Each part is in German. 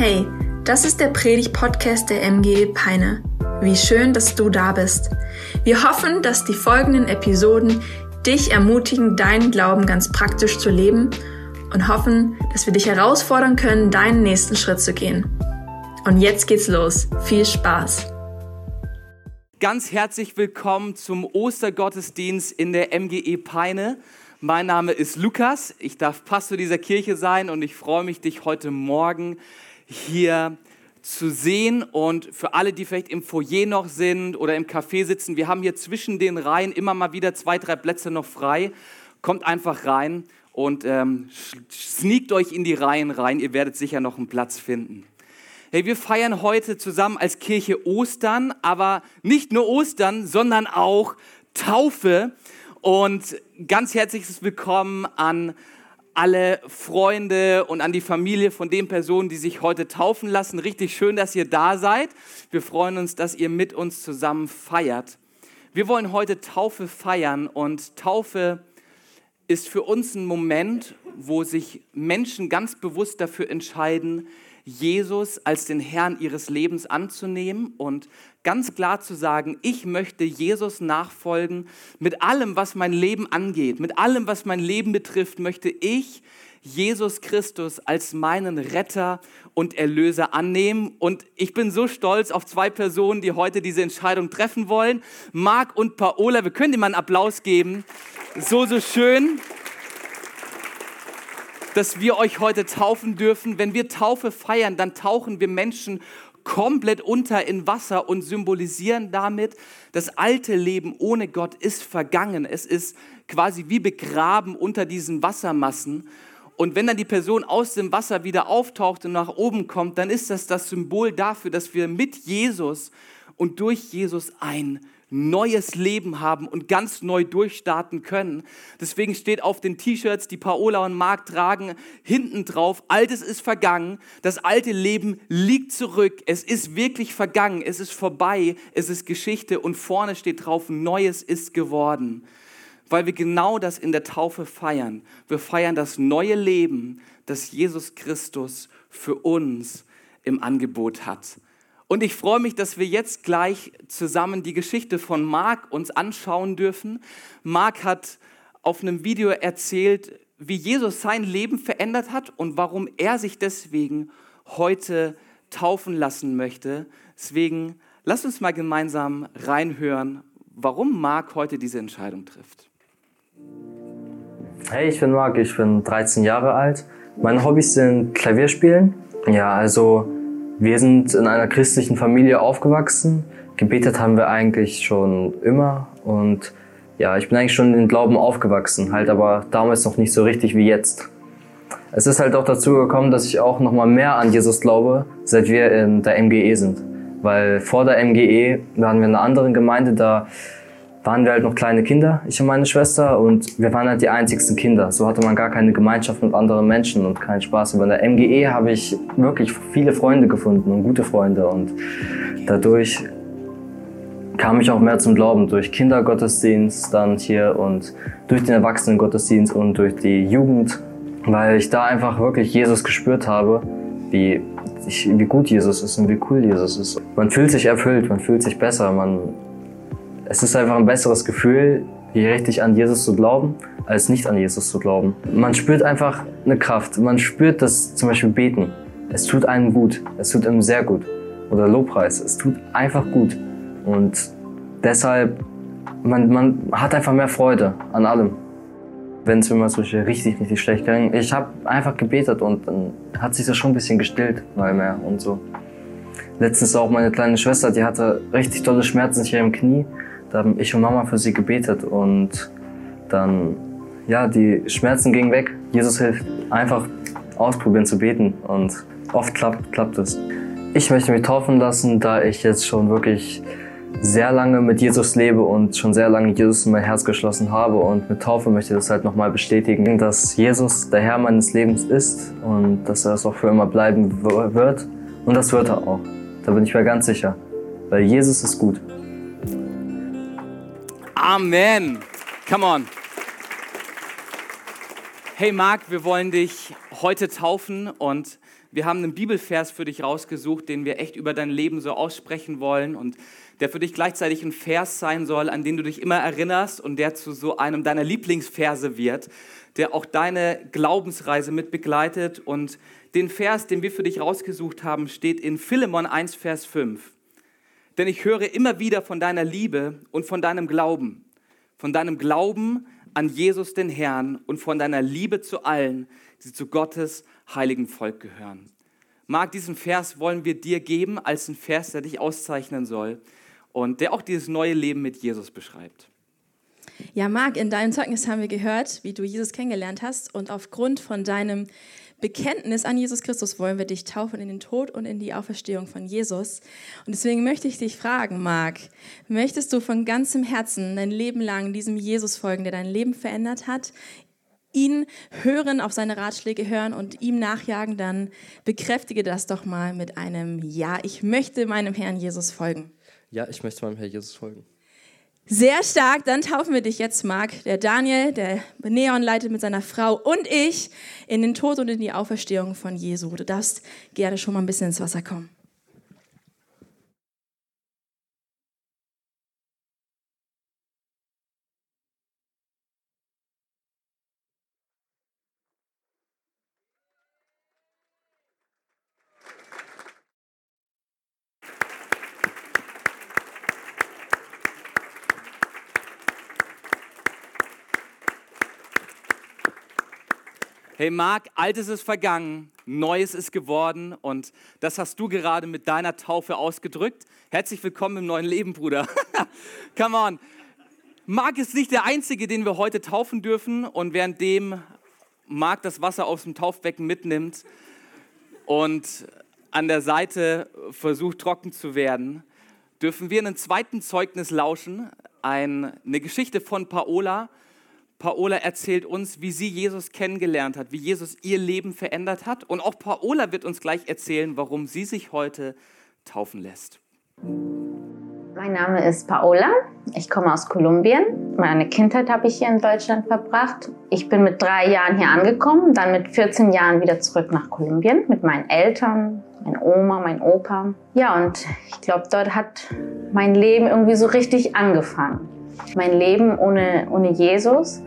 Hey, das ist der Predig-Podcast der MG Peine. Wie schön, dass du da bist. Wir hoffen, dass die folgenden Episoden dich ermutigen, deinen Glauben ganz praktisch zu leben und hoffen, dass wir dich herausfordern können, deinen nächsten Schritt zu gehen. Und jetzt geht's los. Viel Spaß! Ganz herzlich willkommen zum Ostergottesdienst in der MGE Peine. Mein Name ist Lukas, ich darf Pastor dieser Kirche sein und ich freue mich, dich heute Morgen hier zu sehen. Und für alle, die vielleicht im Foyer noch sind oder im Café sitzen, wir haben hier zwischen den Reihen immer mal wieder zwei, drei Plätze noch frei. Kommt einfach rein und ähm, sneakt euch in die Reihen rein. Ihr werdet sicher noch einen Platz finden. Hey, wir feiern heute zusammen als Kirche Ostern, aber nicht nur Ostern, sondern auch Taufe. Und ganz herzliches Willkommen an alle Freunde und an die Familie von den Personen, die sich heute taufen lassen. Richtig schön, dass ihr da seid. Wir freuen uns, dass ihr mit uns zusammen feiert. Wir wollen heute Taufe feiern und Taufe ist für uns ein Moment, wo sich Menschen ganz bewusst dafür entscheiden, Jesus als den Herrn ihres Lebens anzunehmen und ganz klar zu sagen, ich möchte Jesus nachfolgen mit allem, was mein Leben angeht, mit allem, was mein Leben betrifft, möchte ich Jesus Christus als meinen Retter und Erlöser annehmen. Und ich bin so stolz auf zwei Personen, die heute diese Entscheidung treffen wollen. Marc und Paola, wir können dir mal einen Applaus geben. So, so schön dass wir euch heute taufen dürfen. Wenn wir Taufe feiern, dann tauchen wir Menschen komplett unter in Wasser und symbolisieren damit, das alte Leben ohne Gott ist vergangen. Es ist quasi wie begraben unter diesen Wassermassen. Und wenn dann die Person aus dem Wasser wieder auftaucht und nach oben kommt, dann ist das das Symbol dafür, dass wir mit Jesus und durch Jesus ein neues Leben haben und ganz neu durchstarten können. Deswegen steht auf den T-Shirts, die Paola und Marc tragen, hinten drauf, Altes ist vergangen, das alte Leben liegt zurück, es ist wirklich vergangen, es ist vorbei, es ist Geschichte und vorne steht drauf, Neues ist geworden. Weil wir genau das in der Taufe feiern. Wir feiern das neue Leben, das Jesus Christus für uns im Angebot hat. Und ich freue mich, dass wir jetzt gleich zusammen die Geschichte von Mark uns anschauen dürfen. Mark hat auf einem Video erzählt, wie Jesus sein Leben verändert hat und warum er sich deswegen heute taufen lassen möchte. Deswegen lasst uns mal gemeinsam reinhören, warum Mark heute diese Entscheidung trifft. Hey, ich bin Marc, ich bin 13 Jahre alt. Meine Hobbys sind Klavierspielen. Ja, also wir sind in einer christlichen Familie aufgewachsen. Gebetet haben wir eigentlich schon immer und ja, ich bin eigentlich schon in den Glauben aufgewachsen, halt aber damals noch nicht so richtig wie jetzt. Es ist halt auch dazu gekommen, dass ich auch noch mal mehr an Jesus glaube, seit wir in der MGE sind. Weil vor der MGE waren wir in einer anderen Gemeinde, da waren wir halt noch kleine Kinder, ich und meine Schwester, und wir waren halt die einzigsten Kinder. So hatte man gar keine Gemeinschaft mit anderen Menschen und keinen Spaß. Aber in der MGE habe ich wirklich viele Freunde gefunden und gute Freunde und dadurch kam ich auch mehr zum Glauben durch Kindergottesdienst dann hier und durch den Erwachsenengottesdienst und durch die Jugend, weil ich da einfach wirklich Jesus gespürt habe, wie, wie gut Jesus ist und wie cool Jesus ist. Man fühlt sich erfüllt, man fühlt sich besser, man es ist einfach ein besseres Gefühl, hier richtig an Jesus zu glauben, als nicht an Jesus zu glauben. Man spürt einfach eine Kraft. Man spürt das zum Beispiel Beten. Es tut einem gut. Es tut einem sehr gut. Oder Lobpreis. Es tut einfach gut. Und deshalb, man, man hat einfach mehr Freude an allem. Wenn es mir mal so richtig, richtig schlecht ging. Ich habe einfach gebetet und dann hat sich das schon ein bisschen gestillt, mal mehr und so. Letztens auch meine kleine Schwester, die hatte richtig tolle Schmerzen hier im Knie. Da haben ich und Mama für sie gebetet und dann, ja, die Schmerzen gingen weg. Jesus hilft. Einfach ausprobieren zu beten und oft klappt, klappt es. Ich möchte mich taufen lassen, da ich jetzt schon wirklich sehr lange mit Jesus lebe und schon sehr lange Jesus in mein Herz geschlossen habe und mit Taufe möchte ich das halt nochmal bestätigen, dass Jesus der Herr meines Lebens ist und dass er es auch für immer bleiben wird und das wird er auch. Da bin ich mir ganz sicher, weil Jesus ist gut. Amen. Come on. Hey Marc, wir wollen dich heute taufen und wir haben einen Bibelvers für dich rausgesucht, den wir echt über dein Leben so aussprechen wollen und der für dich gleichzeitig ein Vers sein soll, an den du dich immer erinnerst und der zu so einem deiner Lieblingsverse wird, der auch deine Glaubensreise mit begleitet. Und den Vers, den wir für dich rausgesucht haben, steht in Philemon 1, Vers 5. Denn ich höre immer wieder von deiner Liebe und von deinem Glauben, von deinem Glauben an Jesus den Herrn und von deiner Liebe zu allen, die zu Gottes heiligen Volk gehören. Marc, diesen Vers wollen wir dir geben als ein Vers, der dich auszeichnen soll und der auch dieses neue Leben mit Jesus beschreibt. Ja, Marc, in deinem Zeugnis haben wir gehört, wie du Jesus kennengelernt hast und aufgrund von deinem Bekenntnis an Jesus Christus wollen wir dich taufen in den Tod und in die Auferstehung von Jesus. Und deswegen möchte ich dich fragen, Marc, möchtest du von ganzem Herzen dein Leben lang diesem Jesus folgen, der dein Leben verändert hat, ihn hören, auf seine Ratschläge hören und ihm nachjagen, dann bekräftige das doch mal mit einem Ja, ich möchte meinem Herrn Jesus folgen. Ja, ich möchte meinem Herrn Jesus folgen. Sehr stark, dann taufen wir dich jetzt, Marc. Der Daniel, der Neon leitet mit seiner Frau und ich in den Tod und in die Auferstehung von Jesu. Du darfst gerne schon mal ein bisschen ins Wasser kommen. Hey Marc, Altes ist vergangen, Neues ist geworden und das hast du gerade mit deiner Taufe ausgedrückt. Herzlich willkommen im neuen Leben, Bruder. Come on. Marc ist nicht der Einzige, den wir heute taufen dürfen und währenddem Marc das Wasser aus dem Taufbecken mitnimmt und an der Seite versucht trocken zu werden, dürfen wir einen zweiten Zeugnis lauschen, eine Geschichte von Paola, Paola erzählt uns, wie sie Jesus kennengelernt hat, wie Jesus ihr Leben verändert hat. Und auch Paola wird uns gleich erzählen, warum sie sich heute taufen lässt. Mein Name ist Paola. Ich komme aus Kolumbien. Meine Kindheit habe ich hier in Deutschland verbracht. Ich bin mit drei Jahren hier angekommen, dann mit 14 Jahren wieder zurück nach Kolumbien mit meinen Eltern, meine Oma, mein Opa. Ja, und ich glaube, dort hat mein Leben irgendwie so richtig angefangen. Mein Leben ohne, ohne Jesus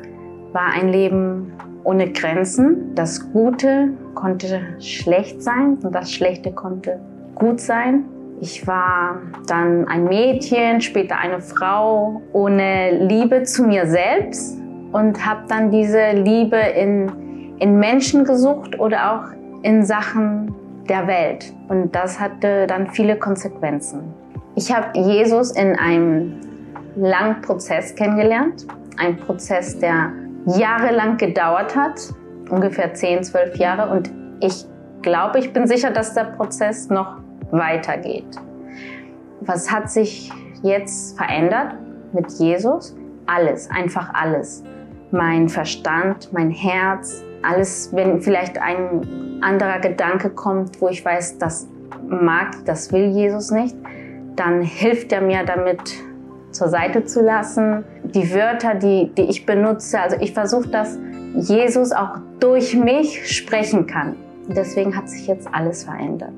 war ein Leben ohne Grenzen. Das Gute konnte schlecht sein und das Schlechte konnte gut sein. Ich war dann ein Mädchen, später eine Frau ohne Liebe zu mir selbst und habe dann diese Liebe in, in Menschen gesucht oder auch in Sachen der Welt. Und das hatte dann viele Konsequenzen. Ich habe Jesus in einem langen Prozess kennengelernt. Ein Prozess, der jahrelang gedauert hat, ungefähr 10, 12 Jahre. Und ich glaube, ich bin sicher, dass der Prozess noch weitergeht. Was hat sich jetzt verändert mit Jesus? Alles, einfach alles. Mein Verstand, mein Herz, alles, wenn vielleicht ein anderer Gedanke kommt, wo ich weiß, das mag, das will Jesus nicht, dann hilft er mir damit, zur Seite zu lassen. Die Wörter, die, die ich benutze, also ich versuche, dass Jesus auch durch mich sprechen kann. deswegen hat sich jetzt alles verändert.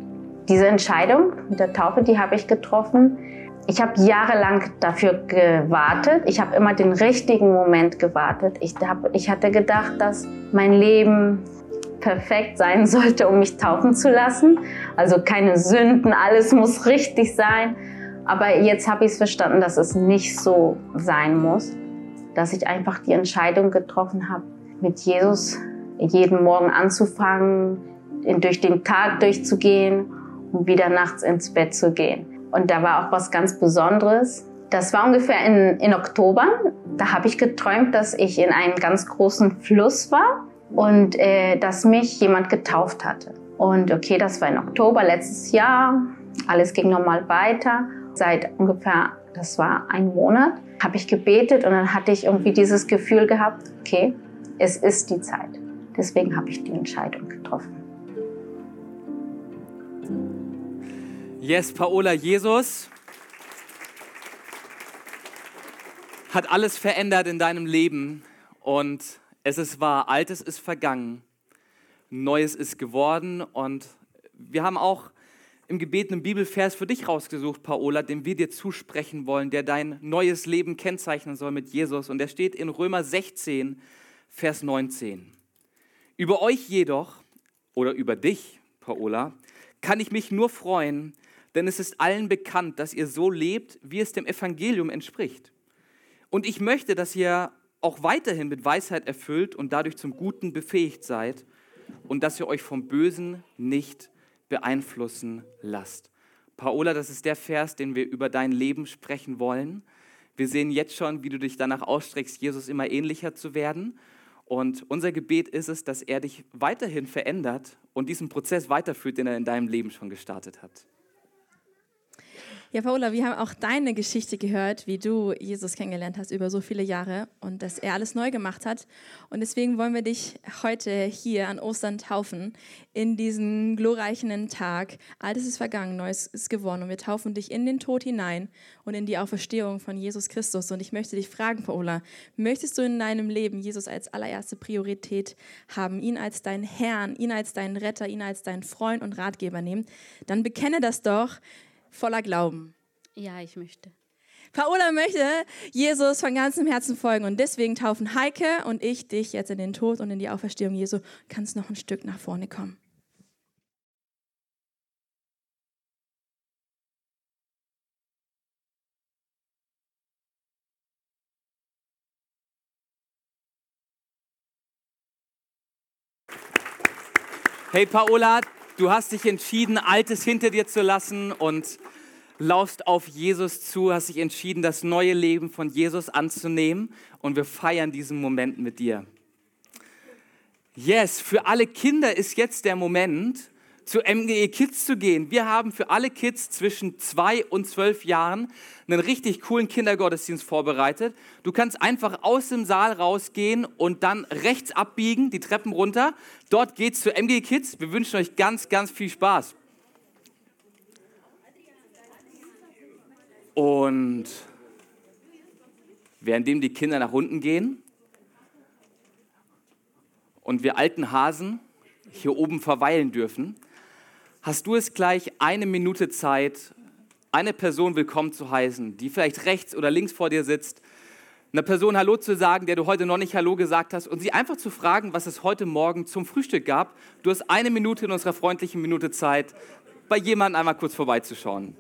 Diese Entscheidung mit der Taufe, die habe ich getroffen. Ich habe jahrelang dafür gewartet. Ich habe immer den richtigen Moment gewartet. Ich, hab, ich hatte gedacht, dass mein Leben perfekt sein sollte, um mich taufen zu lassen. Also keine Sünden, alles muss richtig sein. Aber jetzt habe ich es verstanden, dass es nicht so sein muss, dass ich einfach die Entscheidung getroffen habe, mit Jesus jeden Morgen anzufangen, durch den Tag durchzugehen und wieder nachts ins Bett zu gehen. Und da war auch was ganz Besonderes. Das war ungefähr in, in Oktober. Da habe ich geträumt, dass ich in einem ganz großen Fluss war und äh, dass mich jemand getauft hatte. Und okay, das war in Oktober letztes Jahr. Alles ging normal weiter. Seit ungefähr, das war ein Monat, habe ich gebetet und dann hatte ich irgendwie dieses Gefühl gehabt, okay, es ist die Zeit. Deswegen habe ich die Entscheidung getroffen. Yes, Paola, Jesus hat alles verändert in deinem Leben und Es ist wahr, Altes ist vergangen, Neues ist geworden und wir haben auch im Gebet einen Bibelvers für dich rausgesucht, Paola, den wir dir zusprechen wollen, der dein neues Leben kennzeichnen soll mit Jesus. Und der steht in Römer 16, Vers 19. Über euch jedoch, oder über dich, Paola, kann ich mich nur freuen, denn es ist allen bekannt, dass ihr so lebt, wie es dem Evangelium entspricht. Und ich möchte, dass ihr auch weiterhin mit Weisheit erfüllt und dadurch zum Guten befähigt seid und dass ihr euch vom Bösen nicht beeinflussen lasst. Paola, das ist der Vers, den wir über dein Leben sprechen wollen. Wir sehen jetzt schon, wie du dich danach ausstreckst, Jesus immer ähnlicher zu werden. Und unser Gebet ist es, dass er dich weiterhin verändert und diesen Prozess weiterführt, den er in deinem Leben schon gestartet hat. Ja, Paula, wir haben auch deine Geschichte gehört, wie du Jesus kennengelernt hast über so viele Jahre und dass er alles neu gemacht hat. Und deswegen wollen wir dich heute hier an Ostern taufen, in diesen glorreichen Tag. Altes ist vergangen, Neues ist geworden. Und wir taufen dich in den Tod hinein und in die Auferstehung von Jesus Christus. Und ich möchte dich fragen, Paula, möchtest du in deinem Leben Jesus als allererste Priorität haben, ihn als deinen Herrn, ihn als deinen Retter, ihn als deinen Freund und Ratgeber nehmen? Dann bekenne das doch voller Glauben. Ja, ich möchte. Paola möchte Jesus von ganzem Herzen folgen und deswegen taufen Heike und ich dich jetzt in den Tod und in die Auferstehung Jesu. Kannst noch ein Stück nach vorne kommen. Hey Paola, du hast dich entschieden, Altes hinter dir zu lassen und laufst auf Jesus zu, hast dich entschieden, das neue Leben von Jesus anzunehmen und wir feiern diesen Moment mit dir. Yes, für alle Kinder ist jetzt der Moment, zu MGE Kids zu gehen. Wir haben für alle Kids zwischen zwei und zwölf Jahren einen richtig coolen Kindergottesdienst vorbereitet. Du kannst einfach aus dem Saal rausgehen und dann rechts abbiegen, die Treppen runter. Dort geht's zu MGE Kids. Wir wünschen euch ganz, ganz viel Spaß. Und währenddem die Kinder nach unten gehen und wir alten Hasen hier oben verweilen dürfen, hast du es gleich eine Minute Zeit, eine Person willkommen zu heißen, die vielleicht rechts oder links vor dir sitzt, einer Person Hallo zu sagen, der du heute noch nicht Hallo gesagt hast und sie einfach zu fragen, was es heute Morgen zum Frühstück gab. Du hast eine Minute in unserer freundlichen Minute Zeit, bei jemandem einmal kurz vorbeizuschauen.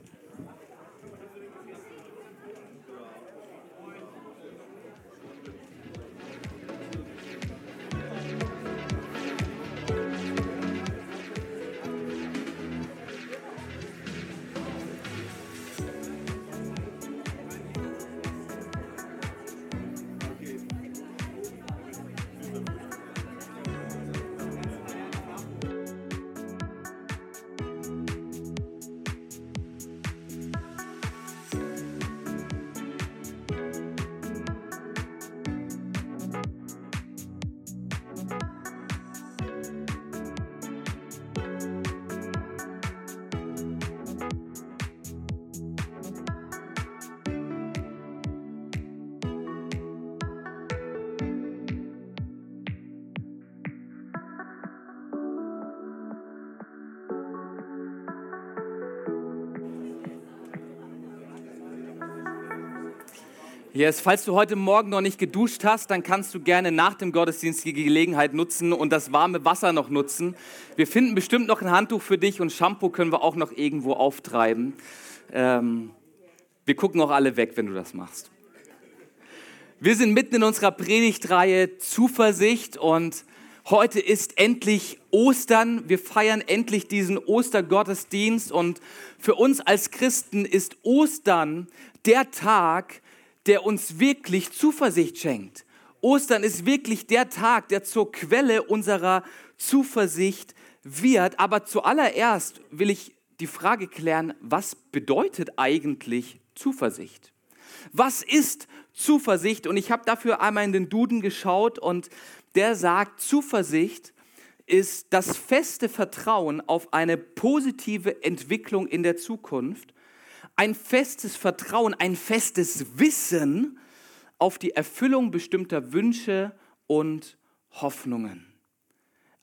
Yes, falls du heute Morgen noch nicht geduscht hast, dann kannst du gerne nach dem Gottesdienst die Gelegenheit nutzen und das warme Wasser noch nutzen. Wir finden bestimmt noch ein Handtuch für dich und Shampoo können wir auch noch irgendwo auftreiben. Ähm, wir gucken auch alle weg, wenn du das machst. Wir sind mitten in unserer Predigtreihe Zuversicht und heute ist endlich Ostern. Wir feiern endlich diesen Ostergottesdienst und für uns als Christen ist Ostern der Tag, der uns wirklich Zuversicht schenkt. Ostern ist wirklich der Tag, der zur Quelle unserer Zuversicht wird. Aber zuallererst will ich die Frage klären, was bedeutet eigentlich Zuversicht? Was ist Zuversicht? Und ich habe dafür einmal in den Duden geschaut und der sagt, Zuversicht ist das feste Vertrauen auf eine positive Entwicklung in der Zukunft ein festes Vertrauen, ein festes Wissen auf die Erfüllung bestimmter Wünsche und Hoffnungen.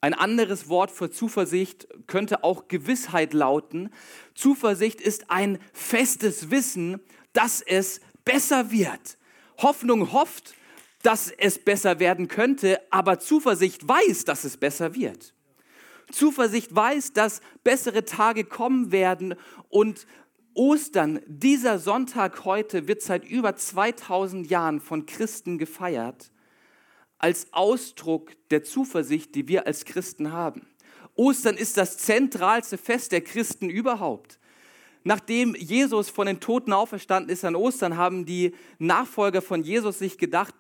Ein anderes Wort für Zuversicht könnte auch Gewissheit lauten. Zuversicht ist ein festes Wissen, dass es besser wird. Hoffnung hofft, dass es besser werden könnte, aber Zuversicht weiß, dass es besser wird. Zuversicht weiß, dass bessere Tage kommen werden und Ostern, dieser Sonntag heute, wird seit über 2000 Jahren von Christen gefeiert als Ausdruck der Zuversicht, die wir als Christen haben. Ostern ist das zentralste Fest der Christen überhaupt. Nachdem Jesus von den Toten auferstanden ist an Ostern, haben die Nachfolger von Jesus sich gedacht,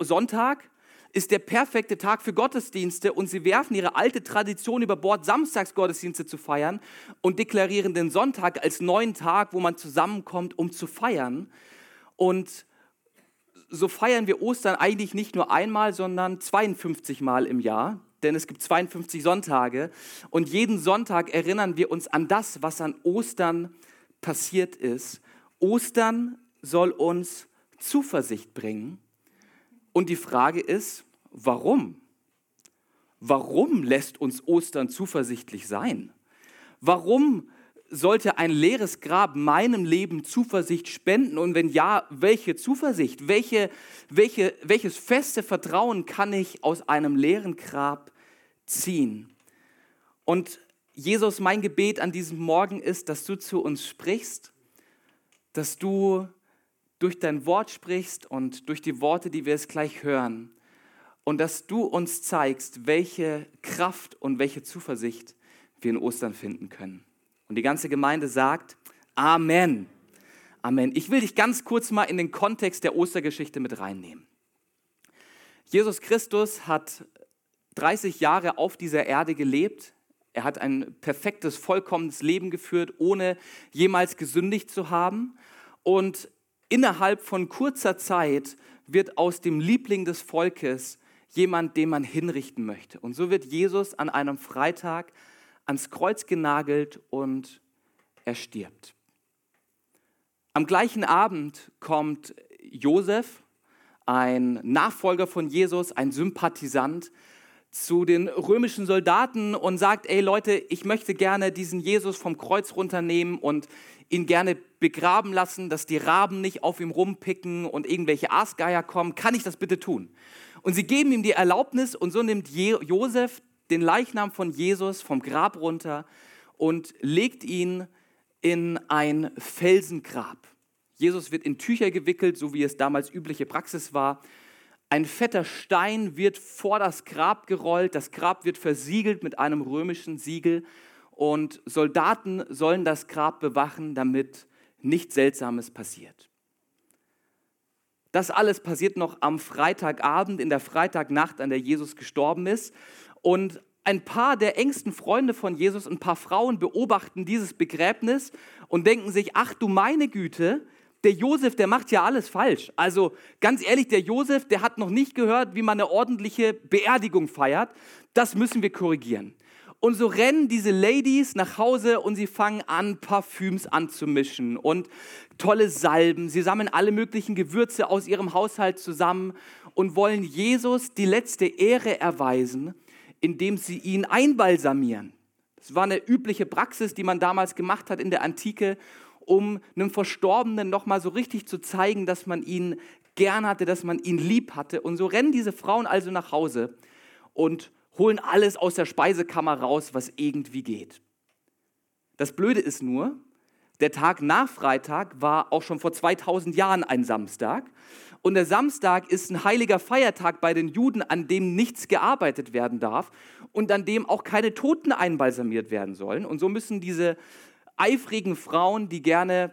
Sonntag ist der perfekte Tag für Gottesdienste und sie werfen ihre alte Tradition über Bord, Samstagsgottesdienste zu feiern und deklarieren den Sonntag als neuen Tag, wo man zusammenkommt, um zu feiern. Und so feiern wir Ostern eigentlich nicht nur einmal, sondern 52 Mal im Jahr, denn es gibt 52 Sonntage und jeden Sonntag erinnern wir uns an das, was an Ostern passiert ist. Ostern soll uns Zuversicht bringen und die Frage ist, warum? Warum lässt uns Ostern zuversichtlich sein? Warum sollte ein leeres Grab meinem Leben Zuversicht spenden? Und wenn ja, welche Zuversicht? Welche, welche, welches feste Vertrauen kann ich aus einem leeren Grab ziehen? Und Jesus, mein Gebet an diesem Morgen ist, dass du zu uns sprichst, dass du durch dein Wort sprichst und durch die Worte, die wir jetzt gleich hören, und dass du uns zeigst, welche Kraft und welche Zuversicht wir in Ostern finden können. Und die ganze Gemeinde sagt, Amen. Amen. Ich will dich ganz kurz mal in den Kontext der Ostergeschichte mit reinnehmen. Jesus Christus hat 30 Jahre auf dieser Erde gelebt. Er hat ein perfektes, vollkommenes Leben geführt, ohne jemals gesündigt zu haben. Und innerhalb von kurzer Zeit wird aus dem Liebling des Volkes jemand, den man hinrichten möchte. Und so wird Jesus an einem Freitag ans Kreuz genagelt und er stirbt. Am gleichen Abend kommt Josef, ein Nachfolger von Jesus, ein Sympathisant, zu den römischen Soldaten und sagt, ey Leute, ich möchte gerne diesen Jesus vom Kreuz runternehmen und ihn gerne begraben lassen, dass die Raben nicht auf ihm rumpicken und irgendwelche Aasgeier kommen. Kann ich das bitte tun? Und sie geben ihm die Erlaubnis und so nimmt Josef den Leichnam von Jesus vom Grab runter und legt ihn in ein Felsengrab. Jesus wird in Tücher gewickelt, so wie es damals übliche Praxis war. Ein fetter Stein wird vor das Grab gerollt, das Grab wird versiegelt mit einem römischen Siegel und Soldaten sollen das Grab bewachen, damit nichts Seltsames passiert. Das alles passiert noch am Freitagabend, in der Freitagnacht, an der Jesus gestorben ist. Und ein paar der engsten Freunde von Jesus, ein paar Frauen beobachten dieses Begräbnis und denken sich, ach du meine Güte, der Josef, der macht ja alles falsch. Also ganz ehrlich, der Josef, der hat noch nicht gehört, wie man eine ordentliche Beerdigung feiert. Das müssen wir korrigieren. Und so rennen diese Ladies nach Hause und sie fangen an, Parfüms anzumischen und tolle Salben. Sie sammeln alle möglichen Gewürze aus ihrem Haushalt zusammen und wollen Jesus die letzte Ehre erweisen, indem sie ihn einbalsamieren. Das war eine übliche Praxis, die man damals gemacht hat in der Antike, um einem Verstorbenen nochmal so richtig zu zeigen, dass man ihn gern hatte, dass man ihn lieb hatte. Und so rennen diese Frauen also nach Hause und holen alles aus der Speisekammer raus, was irgendwie geht. Das Blöde ist nur, der Tag nach Freitag war auch schon vor 2000 Jahren ein Samstag. Und der Samstag ist ein heiliger Feiertag bei den Juden, an dem nichts gearbeitet werden darf und an dem auch keine Toten einbalsamiert werden sollen. Und so müssen diese eifrigen Frauen, die gerne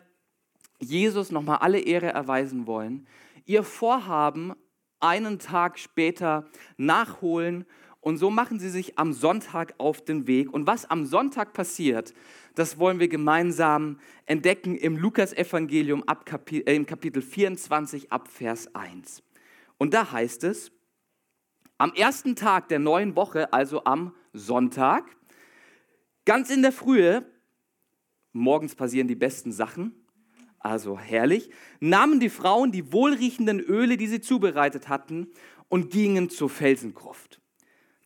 Jesus nochmal alle Ehre erweisen wollen, ihr Vorhaben einen Tag später nachholen und so machen sie sich am Sonntag auf den Weg. Und was am Sonntag passiert, das wollen wir gemeinsam entdecken im Lukasevangelium Kapitel, äh, im Kapitel 24 ab Vers 1. Und da heißt es, am ersten Tag der neuen Woche, also am Sonntag, ganz in der Frühe, morgens passieren die besten Sachen, also herrlich, nahmen die Frauen die wohlriechenden Öle, die sie zubereitet hatten, und gingen zur Felsengruft.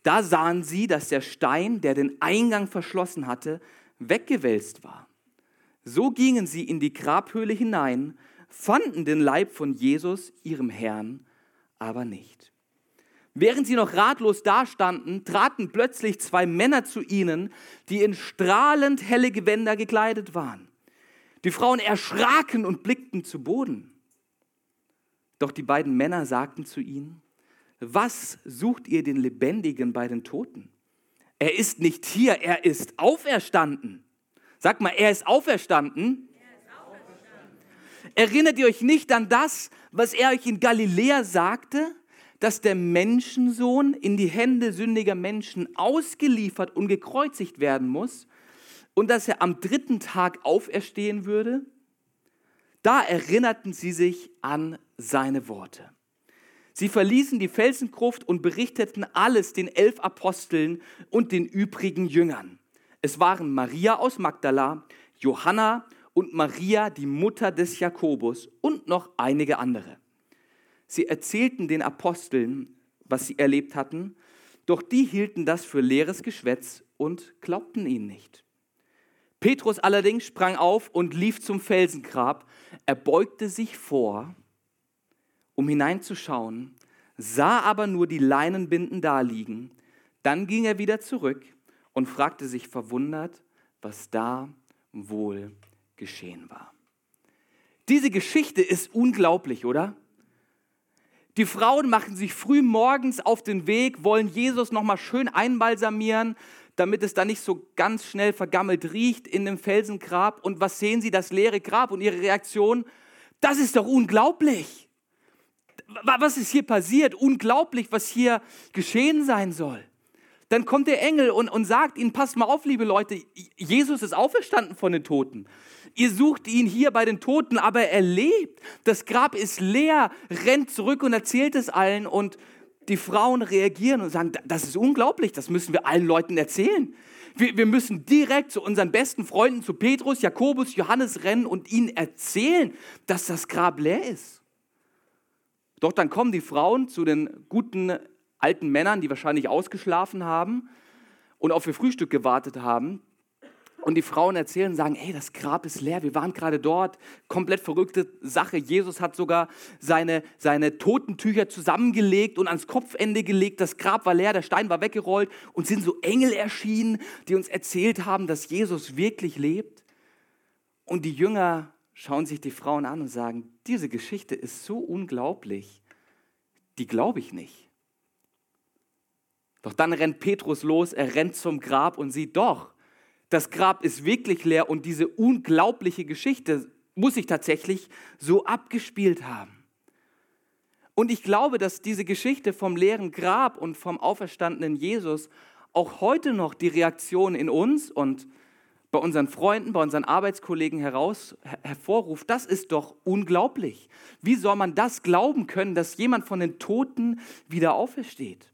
Da sahen sie, dass der Stein, der den Eingang verschlossen hatte, weggewälzt war. So gingen sie in die Grabhöhle hinein, fanden den Leib von Jesus, ihrem Herrn, aber nicht. Während sie noch ratlos dastanden, traten plötzlich zwei Männer zu ihnen, die in strahlend helle Gewänder gekleidet waren. Die Frauen erschraken und blickten zu Boden. Doch die beiden Männer sagten zu ihnen, was sucht ihr den Lebendigen bei den Toten? Er ist nicht hier, er ist auferstanden. Sag mal, er ist auferstanden. Erinnert ihr euch nicht an das, was er euch in Galiläa sagte, dass der Menschensohn in die Hände sündiger Menschen ausgeliefert und gekreuzigt werden muss und dass er am dritten Tag auferstehen würde? Da erinnerten sie sich an seine Worte. Sie verließen die Felsengruft und berichteten alles den elf Aposteln und den übrigen Jüngern. Es waren Maria aus Magdala, Johanna und Maria, die Mutter des Jakobus und noch einige andere. Sie erzählten den Aposteln, was sie erlebt hatten, doch die hielten das für leeres Geschwätz und glaubten ihnen nicht. Petrus allerdings sprang auf und lief zum Felsengrab. Er beugte sich vor um hineinzuschauen, sah aber nur die Leinenbinden daliegen. Dann ging er wieder zurück und fragte sich verwundert, was da wohl geschehen war. Diese Geschichte ist unglaublich, oder? Die Frauen machen sich früh morgens auf den Weg, wollen Jesus nochmal schön einbalsamieren, damit es da nicht so ganz schnell vergammelt riecht in dem Felsengrab. Und was sehen sie? Das leere Grab und ihre Reaktion, das ist doch unglaublich was ist hier passiert? Unglaublich, was hier geschehen sein soll. Dann kommt der Engel und, und sagt ihnen, passt mal auf, liebe Leute, Jesus ist auferstanden von den Toten. Ihr sucht ihn hier bei den Toten, aber er lebt. Das Grab ist leer, rennt zurück und erzählt es allen und die Frauen reagieren und sagen, das ist unglaublich, das müssen wir allen Leuten erzählen. Wir, wir müssen direkt zu unseren besten Freunden, zu Petrus, Jakobus, Johannes rennen und ihnen erzählen, dass das Grab leer ist. Doch dann kommen die Frauen zu den guten alten Männern, die wahrscheinlich ausgeschlafen haben und auf ihr Frühstück gewartet haben. Und die Frauen erzählen und sagen, hey, das Grab ist leer, wir waren gerade dort, komplett verrückte Sache. Jesus hat sogar seine, seine Totentücher zusammengelegt und ans Kopfende gelegt, das Grab war leer, der Stein war weggerollt und sind so Engel erschienen, die uns erzählt haben, dass Jesus wirklich lebt. Und die Jünger schauen sich die Frauen an und sagen, diese Geschichte ist so unglaublich, die glaube ich nicht. Doch dann rennt Petrus los, er rennt zum Grab und sieht doch, das Grab ist wirklich leer und diese unglaubliche Geschichte muss sich tatsächlich so abgespielt haben. Und ich glaube, dass diese Geschichte vom leeren Grab und vom auferstandenen Jesus auch heute noch die Reaktion in uns und bei unseren Freunden, bei unseren Arbeitskollegen heraus, her hervorruft, das ist doch unglaublich. Wie soll man das glauben können, dass jemand von den Toten wieder aufersteht?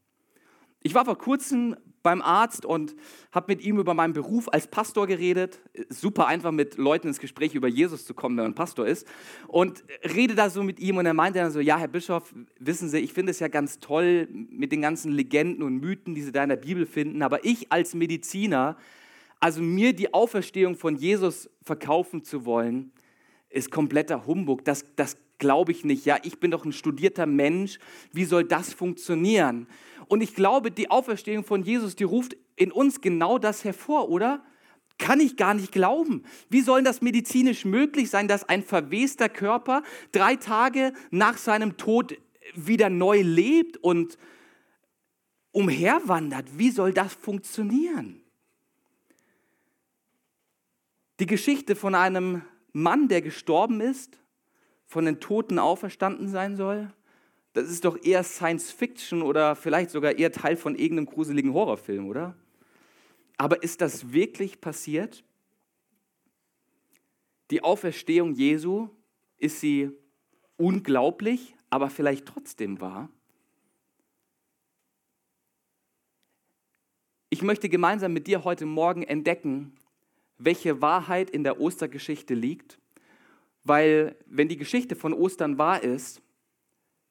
Ich war vor kurzem beim Arzt und habe mit ihm über meinen Beruf als Pastor geredet. Super einfach mit Leuten ins Gespräch über Jesus zu kommen, wenn man Pastor ist. Und rede da so mit ihm und er meinte dann so, ja, Herr Bischof, wissen Sie, ich finde es ja ganz toll mit den ganzen Legenden und Mythen, die Sie da in der Bibel finden, aber ich als Mediziner also mir die Auferstehung von Jesus verkaufen zu wollen, ist kompletter Humbug. Das, das glaube ich nicht. Ja, ich bin doch ein studierter Mensch. Wie soll das funktionieren? Und ich glaube, die Auferstehung von Jesus, die ruft in uns genau das hervor, oder? Kann ich gar nicht glauben. Wie soll das medizinisch möglich sein, dass ein verwester Körper drei Tage nach seinem Tod wieder neu lebt und umherwandert? Wie soll das funktionieren? Die Geschichte von einem Mann, der gestorben ist, von den Toten auferstanden sein soll, das ist doch eher Science Fiction oder vielleicht sogar eher Teil von irgendeinem gruseligen Horrorfilm, oder? Aber ist das wirklich passiert? Die Auferstehung Jesu, ist sie unglaublich, aber vielleicht trotzdem wahr? Ich möchte gemeinsam mit dir heute Morgen entdecken, welche Wahrheit in der Ostergeschichte liegt, weil wenn die Geschichte von Ostern wahr ist,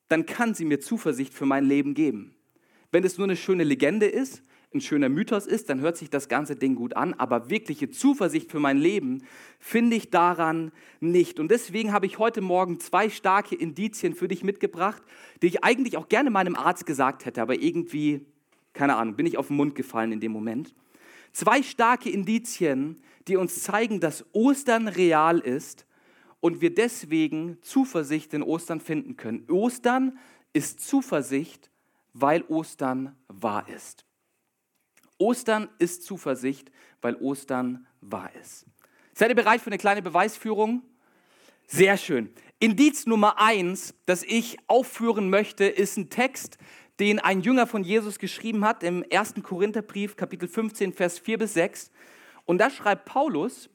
dann kann sie mir Zuversicht für mein Leben geben. Wenn es nur eine schöne Legende ist, ein schöner Mythos ist, dann hört sich das ganze Ding gut an, aber wirkliche Zuversicht für mein Leben finde ich daran nicht. Und deswegen habe ich heute Morgen zwei starke Indizien für dich mitgebracht, die ich eigentlich auch gerne meinem Arzt gesagt hätte, aber irgendwie, keine Ahnung, bin ich auf den Mund gefallen in dem Moment. Zwei starke Indizien, die uns zeigen, dass Ostern real ist und wir deswegen Zuversicht in Ostern finden können. Ostern ist Zuversicht, weil Ostern wahr ist. Ostern ist Zuversicht, weil Ostern wahr ist. Seid ihr bereit für eine kleine Beweisführung? Sehr schön. Indiz Nummer eins, das ich aufführen möchte, ist ein Text, den ein Jünger von Jesus geschrieben hat im 1. Korintherbrief, Kapitel 15, Vers 4 bis 6. Und da schreibt Paulus,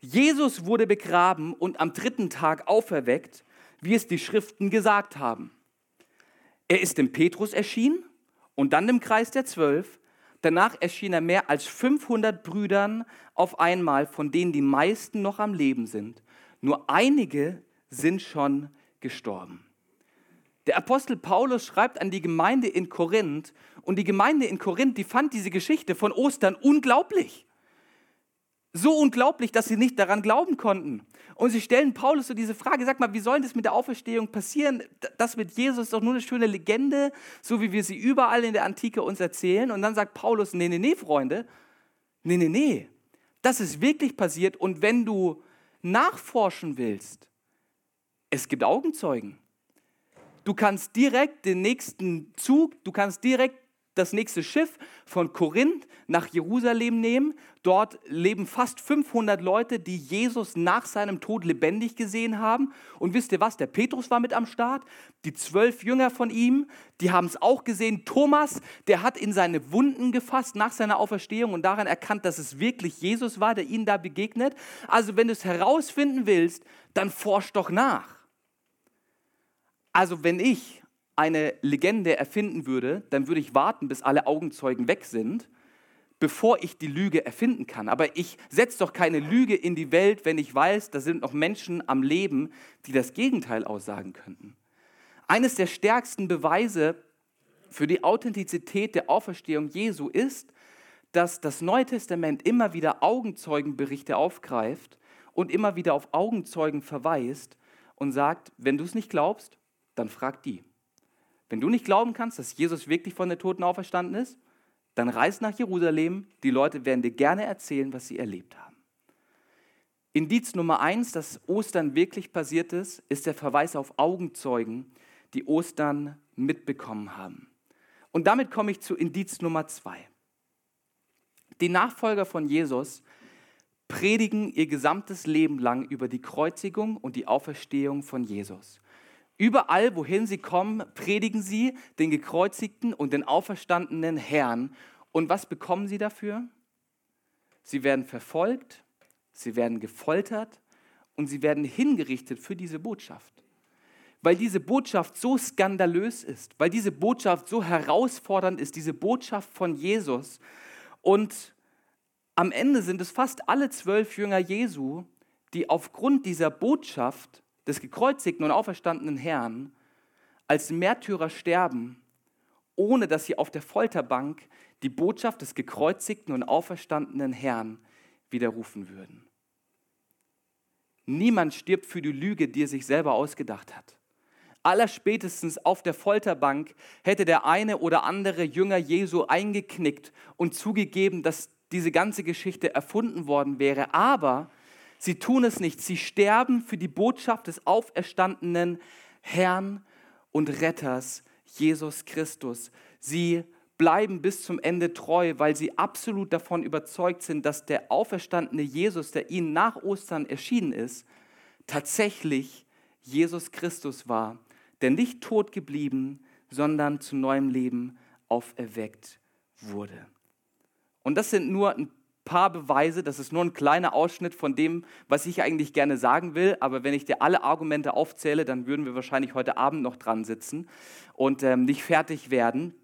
Jesus wurde begraben und am dritten Tag auferweckt, wie es die Schriften gesagt haben. Er ist dem Petrus erschienen und dann dem Kreis der Zwölf. Danach erschien er mehr als 500 Brüdern auf einmal, von denen die meisten noch am Leben sind. Nur einige sind schon gestorben. Der Apostel Paulus schreibt an die Gemeinde in Korinth und die Gemeinde in Korinth, die fand diese Geschichte von Ostern unglaublich. So unglaublich, dass sie nicht daran glauben konnten. Und sie stellen Paulus so diese Frage, sag mal, wie soll das mit der Auferstehung passieren? Das mit Jesus ist doch nur eine schöne Legende, so wie wir sie überall in der Antike uns erzählen. Und dann sagt Paulus, nee, nee, nee, Freunde, nee, nee, nee, das ist wirklich passiert. Und wenn du nachforschen willst, es gibt Augenzeugen. Du kannst direkt den nächsten Zug, du kannst direkt das nächste Schiff von Korinth nach Jerusalem nehmen. Dort leben fast 500 Leute, die Jesus nach seinem Tod lebendig gesehen haben. Und wisst ihr was? Der Petrus war mit am Start. Die zwölf Jünger von ihm, die haben es auch gesehen. Thomas, der hat in seine Wunden gefasst nach seiner Auferstehung und daran erkannt, dass es wirklich Jesus war, der ihnen da begegnet. Also wenn du es herausfinden willst, dann forsch doch nach. Also wenn ich eine Legende erfinden würde, dann würde ich warten, bis alle Augenzeugen weg sind, bevor ich die Lüge erfinden kann. Aber ich setze doch keine Lüge in die Welt, wenn ich weiß, da sind noch Menschen am Leben, die das Gegenteil aussagen könnten. Eines der stärksten Beweise für die Authentizität der Auferstehung Jesu ist, dass das Neue Testament immer wieder Augenzeugenberichte aufgreift und immer wieder auf Augenzeugen verweist und sagt, wenn du es nicht glaubst, dann frag die. Wenn du nicht glauben kannst, dass Jesus wirklich von der Toten auferstanden ist, dann reis nach Jerusalem. Die Leute werden dir gerne erzählen, was sie erlebt haben. Indiz Nummer eins, dass Ostern wirklich passiert ist, ist der Verweis auf Augenzeugen, die Ostern mitbekommen haben. Und damit komme ich zu Indiz Nummer zwei. Die Nachfolger von Jesus predigen ihr gesamtes Leben lang über die Kreuzigung und die Auferstehung von Jesus. Überall, wohin sie kommen, predigen sie den gekreuzigten und den auferstandenen Herrn. Und was bekommen sie dafür? Sie werden verfolgt, sie werden gefoltert und sie werden hingerichtet für diese Botschaft. Weil diese Botschaft so skandalös ist, weil diese Botschaft so herausfordernd ist, diese Botschaft von Jesus. Und am Ende sind es fast alle zwölf Jünger Jesu, die aufgrund dieser Botschaft des gekreuzigten und auferstandenen Herrn als Märtyrer sterben, ohne dass sie auf der Folterbank die Botschaft des gekreuzigten und auferstandenen Herrn widerrufen würden. Niemand stirbt für die Lüge, die er sich selber ausgedacht hat. Allerspätestens auf der Folterbank hätte der eine oder andere Jünger Jesu eingeknickt und zugegeben, dass diese ganze Geschichte erfunden worden wäre. Aber Sie tun es nicht. Sie sterben für die Botschaft des auferstandenen Herrn und Retters, Jesus Christus. Sie bleiben bis zum Ende treu, weil sie absolut davon überzeugt sind, dass der auferstandene Jesus, der ihnen nach Ostern erschienen ist, tatsächlich Jesus Christus war, der nicht tot geblieben, sondern zu neuem Leben auferweckt wurde. Und das sind nur ein paar Beweise, das ist nur ein kleiner Ausschnitt von dem, was ich eigentlich gerne sagen will, aber wenn ich dir alle Argumente aufzähle, dann würden wir wahrscheinlich heute Abend noch dran sitzen und ähm, nicht fertig werden.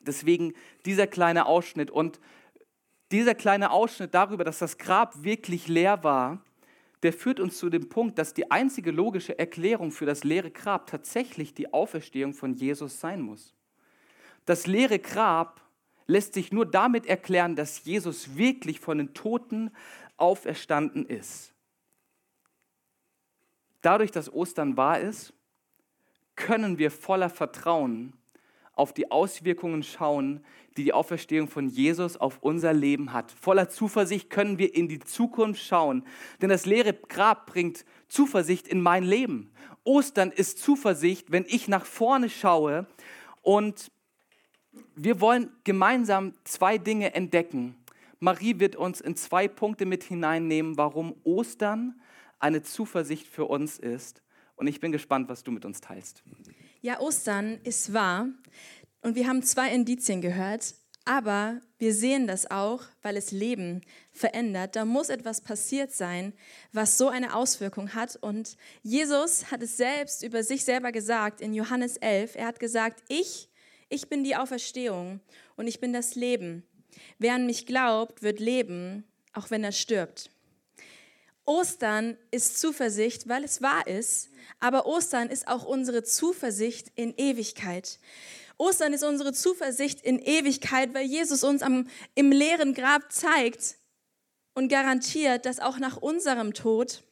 Deswegen dieser kleine Ausschnitt und dieser kleine Ausschnitt darüber, dass das Grab wirklich leer war, der führt uns zu dem Punkt, dass die einzige logische Erklärung für das leere Grab tatsächlich die Auferstehung von Jesus sein muss. das leere Grab lässt sich nur damit erklären, dass Jesus wirklich von den Toten auferstanden ist. Dadurch, dass Ostern wahr ist, können wir voller Vertrauen auf die Auswirkungen schauen, die die Auferstehung von Jesus auf unser Leben hat. Voller Zuversicht können wir in die Zukunft schauen, denn das leere Grab bringt Zuversicht in mein Leben. Ostern ist Zuversicht, wenn ich nach vorne schaue und wir wollen gemeinsam zwei Dinge entdecken. Marie wird uns in zwei Punkte mit hineinnehmen, warum Ostern eine Zuversicht für uns ist. Und ich bin gespannt, was du mit uns teilst. Ja, Ostern ist wahr. Und wir haben zwei Indizien gehört. Aber wir sehen das auch, weil es Leben verändert. Da muss etwas passiert sein, was so eine Auswirkung hat. Und Jesus hat es selbst über sich selber gesagt in Johannes 11. Er hat gesagt, ich, ich bin die Auferstehung und ich bin das Leben. Wer an mich glaubt, wird leben, auch wenn er stirbt. Ostern ist Zuversicht, weil es wahr ist, aber Ostern ist auch unsere Zuversicht in Ewigkeit. Ostern ist unsere Zuversicht in Ewigkeit, weil Jesus uns am, im leeren Grab zeigt und garantiert, dass auch nach unserem Tod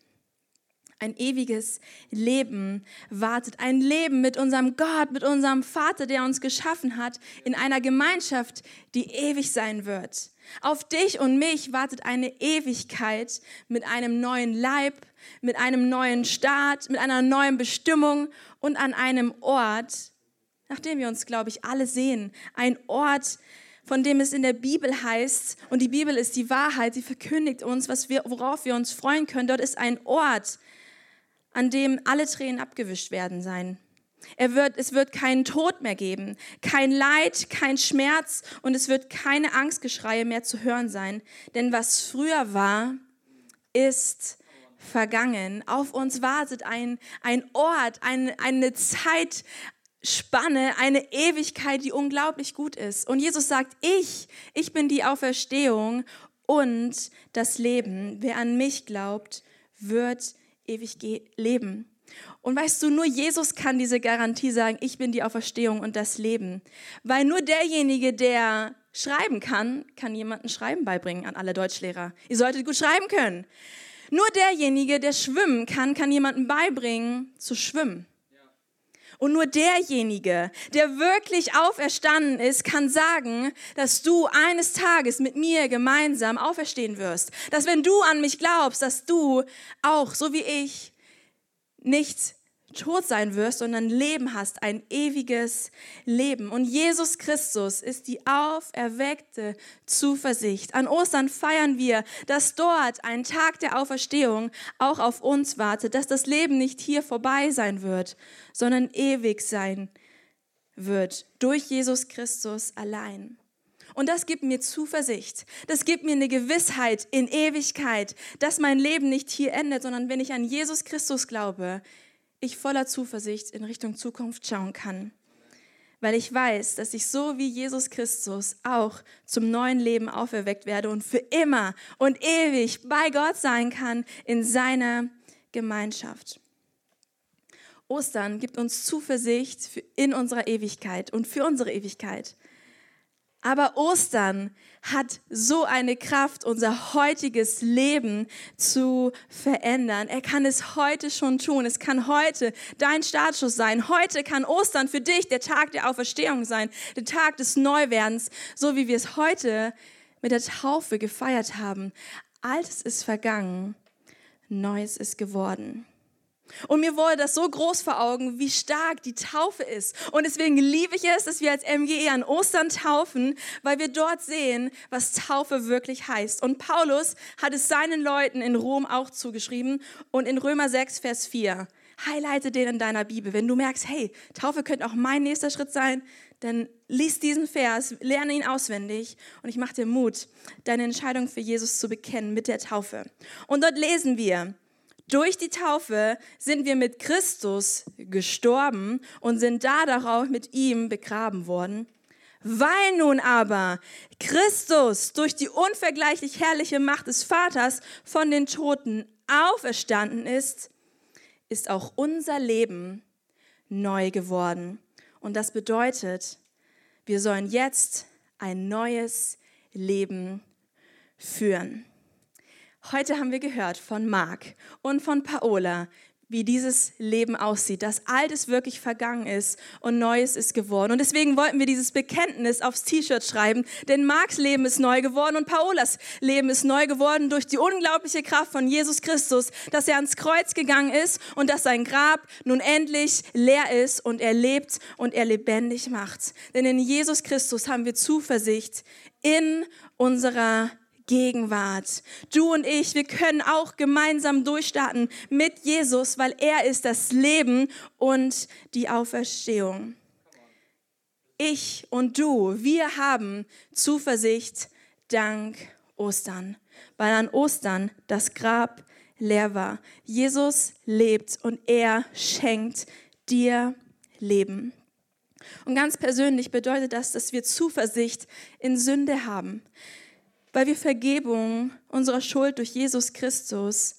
ein ewiges Leben wartet. Ein Leben mit unserem Gott, mit unserem Vater, der uns geschaffen hat, in einer Gemeinschaft, die ewig sein wird. Auf dich und mich wartet eine Ewigkeit mit einem neuen Leib, mit einem neuen Staat, mit einer neuen Bestimmung und an einem Ort, nachdem wir uns, glaube ich, alle sehen. Ein Ort, von dem es in der Bibel heißt, und die Bibel ist die Wahrheit, sie verkündigt uns, was wir, worauf wir uns freuen können. Dort ist ein Ort, an dem alle Tränen abgewischt werden sein. Er wird, es wird keinen Tod mehr geben, kein Leid, kein Schmerz und es wird keine Angstgeschreie mehr zu hören sein. Denn was früher war, ist vergangen. Auf uns wartet ein, ein Ort, ein, eine Zeit, Spanne, eine Ewigkeit, die unglaublich gut ist. Und Jesus sagt, ich, ich bin die Auferstehung und das Leben. Wer an mich glaubt, wird ewig leben. Und weißt du, nur Jesus kann diese Garantie sagen, ich bin die Auferstehung und das Leben. Weil nur derjenige, der schreiben kann, kann jemanden Schreiben beibringen an alle Deutschlehrer. Ihr solltet gut schreiben können. Nur derjenige, der schwimmen kann, kann jemanden beibringen zu schwimmen. Und nur derjenige, der wirklich auferstanden ist, kann sagen, dass du eines Tages mit mir gemeinsam auferstehen wirst. Dass wenn du an mich glaubst, dass du auch, so wie ich, nicht tot sein wirst, sondern Leben hast, ein ewiges Leben. Und Jesus Christus ist die auferweckte Zuversicht. An Ostern feiern wir, dass dort ein Tag der Auferstehung auch auf uns wartet, dass das Leben nicht hier vorbei sein wird, sondern ewig sein wird durch Jesus Christus allein. Und das gibt mir Zuversicht. Das gibt mir eine Gewissheit in Ewigkeit, dass mein Leben nicht hier endet, sondern wenn ich an Jesus Christus glaube, ich voller Zuversicht in Richtung Zukunft schauen kann. Weil ich weiß, dass ich so wie Jesus Christus auch zum neuen Leben auferweckt werde und für immer und ewig bei Gott sein kann in seiner Gemeinschaft. Ostern gibt uns Zuversicht in unserer Ewigkeit und für unsere Ewigkeit. Aber Ostern hat so eine Kraft, unser heutiges Leben zu verändern. Er kann es heute schon tun. Es kann heute dein Startschuss sein. Heute kann Ostern für dich der Tag der Auferstehung sein, der Tag des Neuwerdens, so wie wir es heute mit der Taufe gefeiert haben. Altes ist vergangen, Neues ist geworden. Und mir wurde das so groß vor Augen, wie stark die Taufe ist. Und deswegen liebe ich es, dass wir als MGE an Ostern taufen, weil wir dort sehen, was Taufe wirklich heißt. Und Paulus hat es seinen Leuten in Rom auch zugeschrieben und in Römer 6, Vers 4. Highlighte den in deiner Bibel. Wenn du merkst, hey, Taufe könnte auch mein nächster Schritt sein, dann lies diesen Vers, lerne ihn auswendig und ich mache dir Mut, deine Entscheidung für Jesus zu bekennen mit der Taufe. Und dort lesen wir, durch die Taufe sind wir mit Christus gestorben und sind da darauf mit ihm begraben worden. Weil nun aber Christus durch die unvergleichlich herrliche Macht des Vaters von den Toten auferstanden ist, ist auch unser Leben neu geworden. Und das bedeutet, wir sollen jetzt ein neues Leben führen. Heute haben wir gehört von Marc und von Paola, wie dieses Leben aussieht, dass Altes wirklich vergangen ist und Neues ist geworden. Und deswegen wollten wir dieses Bekenntnis aufs T-Shirt schreiben, denn Marks Leben ist neu geworden und Paolas Leben ist neu geworden durch die unglaubliche Kraft von Jesus Christus, dass er ans Kreuz gegangen ist und dass sein Grab nun endlich leer ist und er lebt und er lebendig macht. Denn in Jesus Christus haben wir Zuversicht in unserer Gegenwart. Du und ich, wir können auch gemeinsam durchstarten mit Jesus, weil er ist das Leben und die Auferstehung. Ich und du, wir haben Zuversicht dank Ostern, weil an Ostern das Grab leer war. Jesus lebt und er schenkt dir Leben. Und ganz persönlich bedeutet das, dass wir Zuversicht in Sünde haben weil wir Vergebung unserer Schuld durch Jesus Christus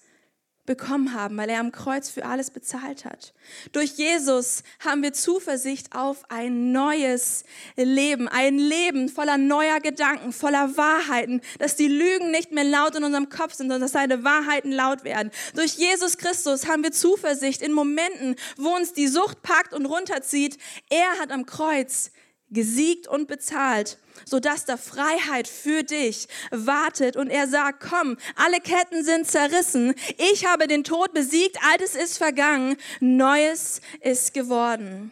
bekommen haben, weil er am Kreuz für alles bezahlt hat. Durch Jesus haben wir Zuversicht auf ein neues Leben, ein Leben voller neuer Gedanken, voller Wahrheiten, dass die Lügen nicht mehr laut in unserem Kopf sind, sondern dass seine Wahrheiten laut werden. Durch Jesus Christus haben wir Zuversicht in Momenten, wo uns die Sucht packt und runterzieht. Er hat am Kreuz gesiegt und bezahlt, sodass da Freiheit für dich wartet. Und er sagt, komm, alle Ketten sind zerrissen, ich habe den Tod besiegt, altes ist vergangen, neues ist geworden.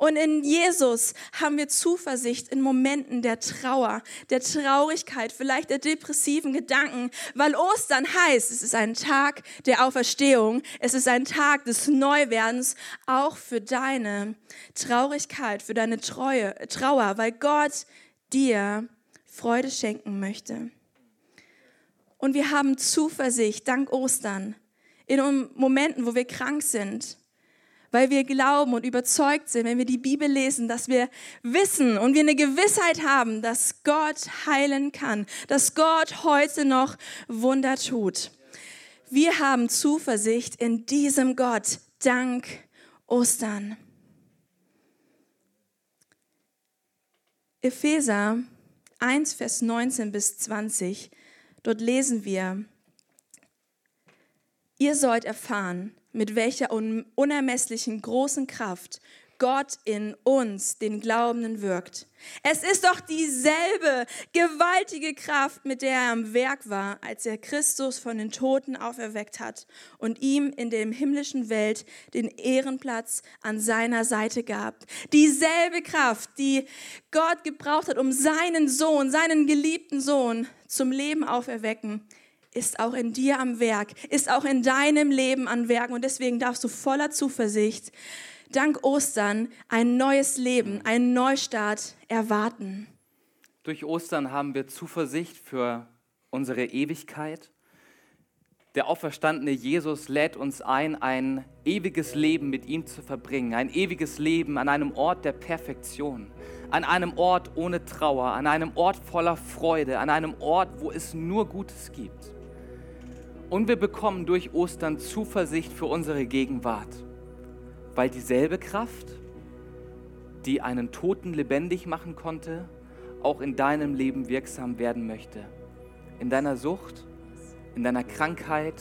Und in Jesus haben wir Zuversicht in Momenten der Trauer, der Traurigkeit, vielleicht der depressiven Gedanken, weil Ostern heißt, es ist ein Tag der Auferstehung, es ist ein Tag des Neuwerdens, auch für deine Traurigkeit, für deine Treue, Trauer, weil Gott dir Freude schenken möchte. Und wir haben Zuversicht dank Ostern in Momenten, wo wir krank sind, weil wir glauben und überzeugt sind, wenn wir die Bibel lesen, dass wir wissen und wir eine Gewissheit haben, dass Gott heilen kann, dass Gott heute noch Wunder tut. Wir haben Zuversicht in diesem Gott dank Ostern. Epheser 1, Vers 19 bis 20, dort lesen wir, ihr sollt erfahren, mit welcher unermesslichen großen Kraft Gott in uns, den Glaubenden, wirkt. Es ist doch dieselbe gewaltige Kraft, mit der er am Werk war, als er Christus von den Toten auferweckt hat und ihm in der himmlischen Welt den Ehrenplatz an seiner Seite gab. Dieselbe Kraft, die Gott gebraucht hat, um seinen Sohn, seinen geliebten Sohn zum Leben auferwecken, ist auch in dir am Werk, ist auch in deinem Leben am Werk. Und deswegen darfst du voller Zuversicht, dank Ostern, ein neues Leben, einen Neustart erwarten. Durch Ostern haben wir Zuversicht für unsere Ewigkeit. Der auferstandene Jesus lädt uns ein, ein ewiges Leben mit ihm zu verbringen, ein ewiges Leben an einem Ort der Perfektion, an einem Ort ohne Trauer, an einem Ort voller Freude, an einem Ort, wo es nur Gutes gibt. Und wir bekommen durch Ostern Zuversicht für unsere Gegenwart, weil dieselbe Kraft, die einen Toten lebendig machen konnte, auch in deinem Leben wirksam werden möchte. In deiner Sucht, in deiner Krankheit,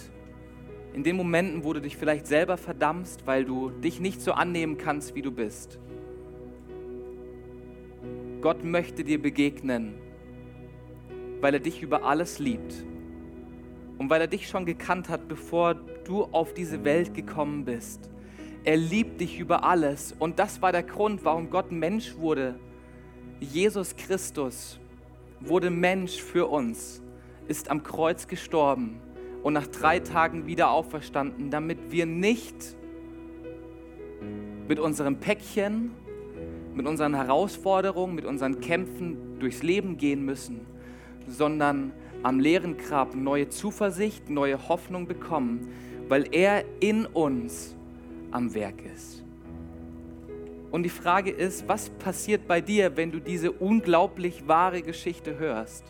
in den Momenten, wo du dich vielleicht selber verdammst, weil du dich nicht so annehmen kannst, wie du bist. Gott möchte dir begegnen, weil er dich über alles liebt und weil er dich schon gekannt hat, bevor du auf diese Welt gekommen bist. Er liebt dich über alles. Und das war der Grund, warum Gott Mensch wurde. Jesus Christus wurde Mensch für uns, ist am Kreuz gestorben und nach drei Tagen wieder auferstanden, damit wir nicht mit unserem Päckchen, mit unseren Herausforderungen, mit unseren Kämpfen durchs Leben gehen müssen, sondern am leeren Grab neue Zuversicht, neue Hoffnung bekommen, weil er in uns am Werk ist. Und die Frage ist, was passiert bei dir, wenn du diese unglaublich wahre Geschichte hörst?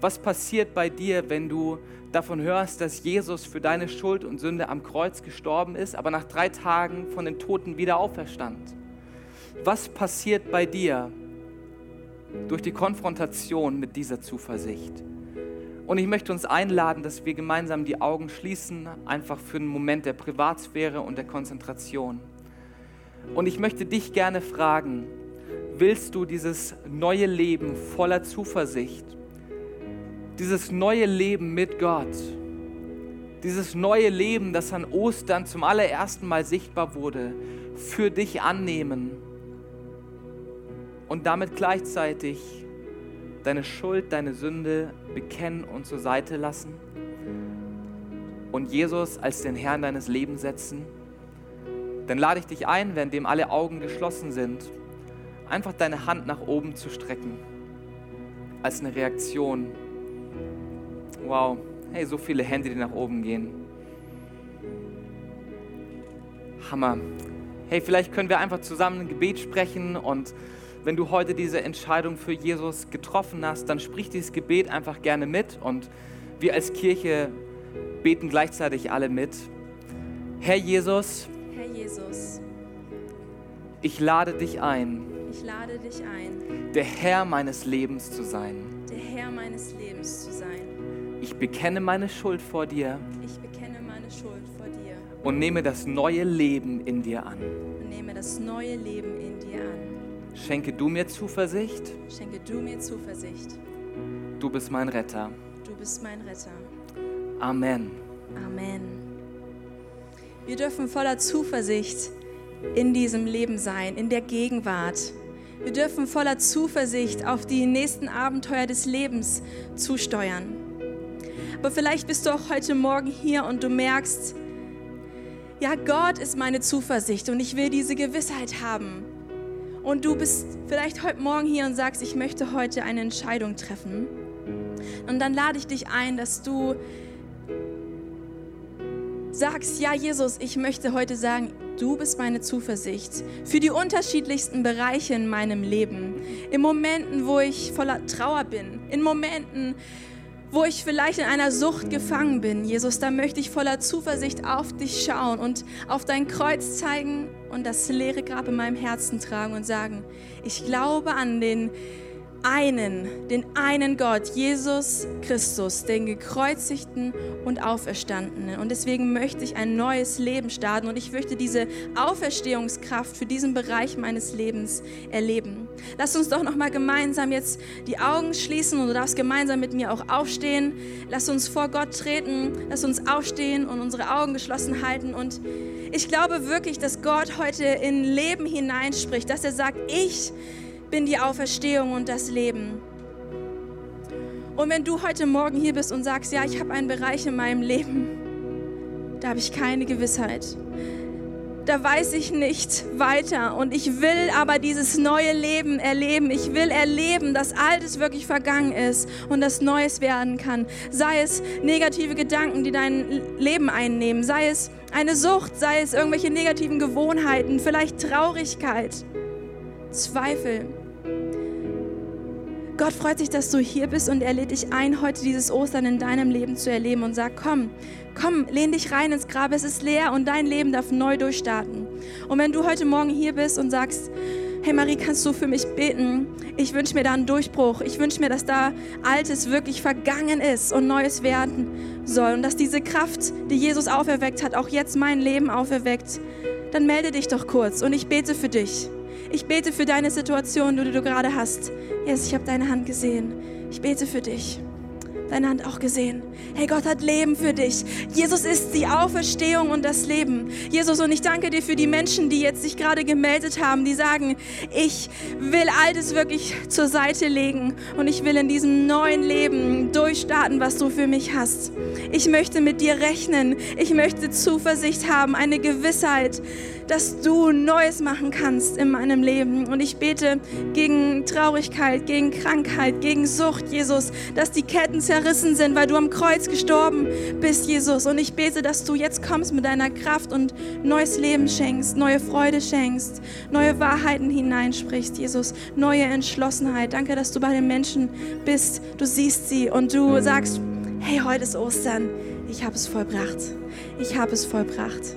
Was passiert bei dir, wenn du davon hörst, dass Jesus für deine Schuld und Sünde am Kreuz gestorben ist, aber nach drei Tagen von den Toten wieder auferstand? Was passiert bei dir, durch die Konfrontation mit dieser Zuversicht. Und ich möchte uns einladen, dass wir gemeinsam die Augen schließen, einfach für einen Moment der Privatsphäre und der Konzentration. Und ich möchte dich gerne fragen, willst du dieses neue Leben voller Zuversicht, dieses neue Leben mit Gott, dieses neue Leben, das an Ostern zum allerersten Mal sichtbar wurde, für dich annehmen und damit gleichzeitig deine Schuld, deine Sünde bekennen und zur Seite lassen und Jesus als den Herrn deines Lebens setzen, dann lade ich dich ein, währenddem alle Augen geschlossen sind, einfach deine Hand nach oben zu strecken, als eine Reaktion. Wow, hey, so viele Hände, die nach oben gehen. Hammer. Hey, vielleicht können wir einfach zusammen ein Gebet sprechen und wenn du heute diese Entscheidung für Jesus getroffen hast, dann sprich dieses Gebet einfach gerne mit und wir als Kirche beten gleichzeitig alle mit. Herr Jesus, Herr Jesus, ich lade dich ein, ich lade dich ein, der Herr meines Lebens zu sein. der Herr meines Lebens zu sein. Ich bekenne meine Schuld vor dir Ich bekenne meine Schuld vor dir und nehme das neue Leben in dir an. und nehme das neue Leben in dir an. Schenke du mir Zuversicht, Schenke du mir Zuversicht. du bist mein Retter. Du bist mein Retter. Amen. Amen. Wir dürfen voller Zuversicht in diesem Leben sein, in der Gegenwart. Wir dürfen voller Zuversicht auf die nächsten Abenteuer des Lebens zusteuern. Aber vielleicht bist du auch heute Morgen hier und du merkst, ja, Gott ist meine Zuversicht und ich will diese Gewissheit haben. Und du bist vielleicht heute Morgen hier und sagst, ich möchte heute eine Entscheidung treffen. Und dann lade ich dich ein, dass du sagst, ja Jesus, ich möchte heute sagen, du bist meine Zuversicht für die unterschiedlichsten Bereiche in meinem Leben. In Momenten, wo ich voller Trauer bin, in Momenten, wo ich vielleicht in einer Sucht gefangen bin. Jesus, da möchte ich voller Zuversicht auf dich schauen und auf dein Kreuz zeigen und das leere Grab in meinem Herzen tragen und sagen, ich glaube an den einen, den einen Gott, Jesus Christus, den gekreuzigten und auferstandenen. Und deswegen möchte ich ein neues Leben starten und ich möchte diese Auferstehungskraft für diesen Bereich meines Lebens erleben. Lass uns doch noch mal gemeinsam jetzt die Augen schließen und du darfst gemeinsam mit mir auch aufstehen. Lass uns vor Gott treten, lass uns aufstehen und unsere Augen geschlossen halten und ich glaube wirklich, dass Gott heute in Leben hineinspricht, dass er sagt, ich bin die Auferstehung und das Leben. Und wenn du heute Morgen hier bist und sagst, ja, ich habe einen Bereich in meinem Leben, da habe ich keine Gewissheit. Da weiß ich nicht weiter und ich will aber dieses neue Leben erleben. Ich will erleben, dass Altes wirklich vergangen ist und das Neues werden kann. Sei es negative Gedanken, die dein Leben einnehmen, sei es eine Sucht, sei es irgendwelche negativen Gewohnheiten, vielleicht Traurigkeit. Zweifel. Gott freut sich, dass du hier bist und er lädt dich ein, heute dieses Ostern in deinem Leben zu erleben und sagt, komm, komm, lehn dich rein ins Grab, es ist leer und dein Leben darf neu durchstarten. Und wenn du heute Morgen hier bist und sagst, hey Marie, kannst du für mich beten? Ich wünsche mir da einen Durchbruch. Ich wünsche mir, dass da Altes wirklich vergangen ist und Neues werden soll und dass diese Kraft, die Jesus auferweckt hat, auch jetzt mein Leben auferweckt. Dann melde dich doch kurz und ich bete für dich. Ich bete für deine Situation, die du gerade hast. Yes, ich habe deine Hand gesehen. Ich bete für dich. Deine Hand auch gesehen. Hey, Gott hat Leben für dich. Jesus ist die Auferstehung und das Leben. Jesus, und ich danke dir für die Menschen, die jetzt sich gerade gemeldet haben, die sagen, ich will Altes wirklich zur Seite legen und ich will in diesem neuen Leben durchstarten, was du für mich hast. Ich möchte mit dir rechnen. Ich möchte Zuversicht haben, eine Gewissheit, dass du Neues machen kannst in meinem Leben. Und ich bete gegen Traurigkeit, gegen Krankheit, gegen Sucht, Jesus, dass die Ketten zerrissen sind, weil du am Kreuz gestorben bist, Jesus. Und ich bete, dass du jetzt kommst mit deiner Kraft und neues Leben schenkst, neue Freude schenkst, neue Wahrheiten hineinsprichst, Jesus, neue Entschlossenheit. Danke, dass du bei den Menschen bist. Du siehst sie und du sagst, hey, heute ist Ostern. Ich habe es vollbracht. Ich habe es vollbracht.